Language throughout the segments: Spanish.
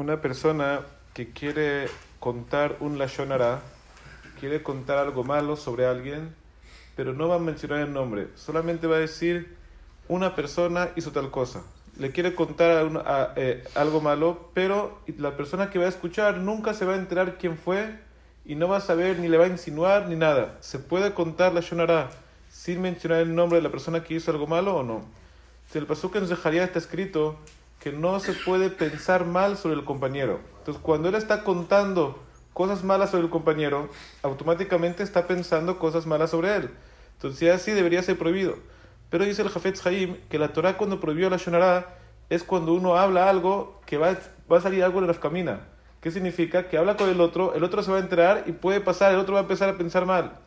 una persona que quiere contar un lashonara, quiere contar algo malo sobre alguien, pero no va a mencionar el nombre, solamente va a decir una persona hizo tal cosa. Le quiere contar eh, algo malo, pero la persona que va a escuchar nunca se va a enterar quién fue y no va a saber ni le va a insinuar ni nada. ¿Se puede contar la Shonara sin mencionar el nombre de la persona que hizo algo malo o no? Si el pasuk en Zeharia está escrito que no se puede pensar mal sobre el compañero. Entonces, cuando él está contando cosas malas sobre el compañero, automáticamente está pensando cosas malas sobre él. Entonces, así debería ser prohibido. Pero dice el Jafetz Haim que la Torah cuando prohibió la Shonara es cuando uno habla algo que va, va a salir algo de la camina. ¿Qué significa? Que habla con el otro, el otro se va a enterar y puede pasar, el otro va a empezar a pensar mal.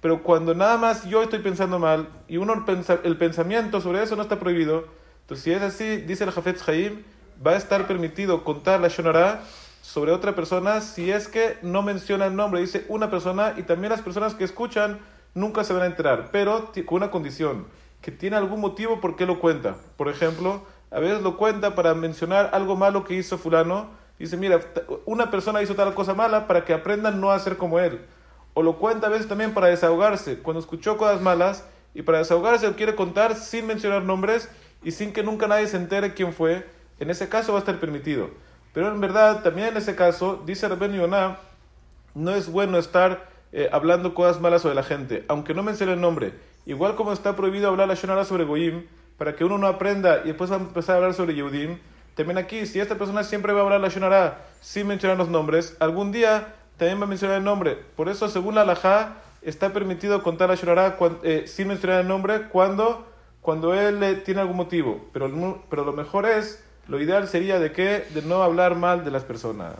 Pero cuando nada más yo estoy pensando mal y uno el pensamiento sobre eso no está prohibido, entonces, si es así, dice el Jafetz Haim, va a estar permitido contar la Shonara sobre otra persona si es que no menciona el nombre, dice una persona y también las personas que escuchan nunca se van a enterar, pero con una condición, que tiene algún motivo por qué lo cuenta. Por ejemplo, a veces lo cuenta para mencionar algo malo que hizo fulano, dice, mira, una persona hizo tal cosa mala para que aprendan no a hacer como él. O lo cuenta a veces también para desahogarse, cuando escuchó cosas malas y para desahogarse lo quiere contar sin mencionar nombres y sin que nunca nadie se entere quién fue, en ese caso va a estar permitido. Pero en verdad, también en ese caso, dice Rabben Yonah, no es bueno estar eh, hablando cosas malas sobre la gente, aunque no mencione el nombre. Igual como está prohibido hablar la Shonara sobre Goyim, para que uno no aprenda y después va a empezar a hablar sobre Yehudim, también aquí, si esta persona siempre va a hablar la Shonara sin mencionar los nombres, algún día también va a mencionar el nombre. Por eso, según la Alajá, está permitido contar la Shonara eh, sin mencionar el nombre cuando cuando él eh, tiene algún motivo, pero, pero lo mejor es, lo ideal sería de que de no hablar mal de las personas.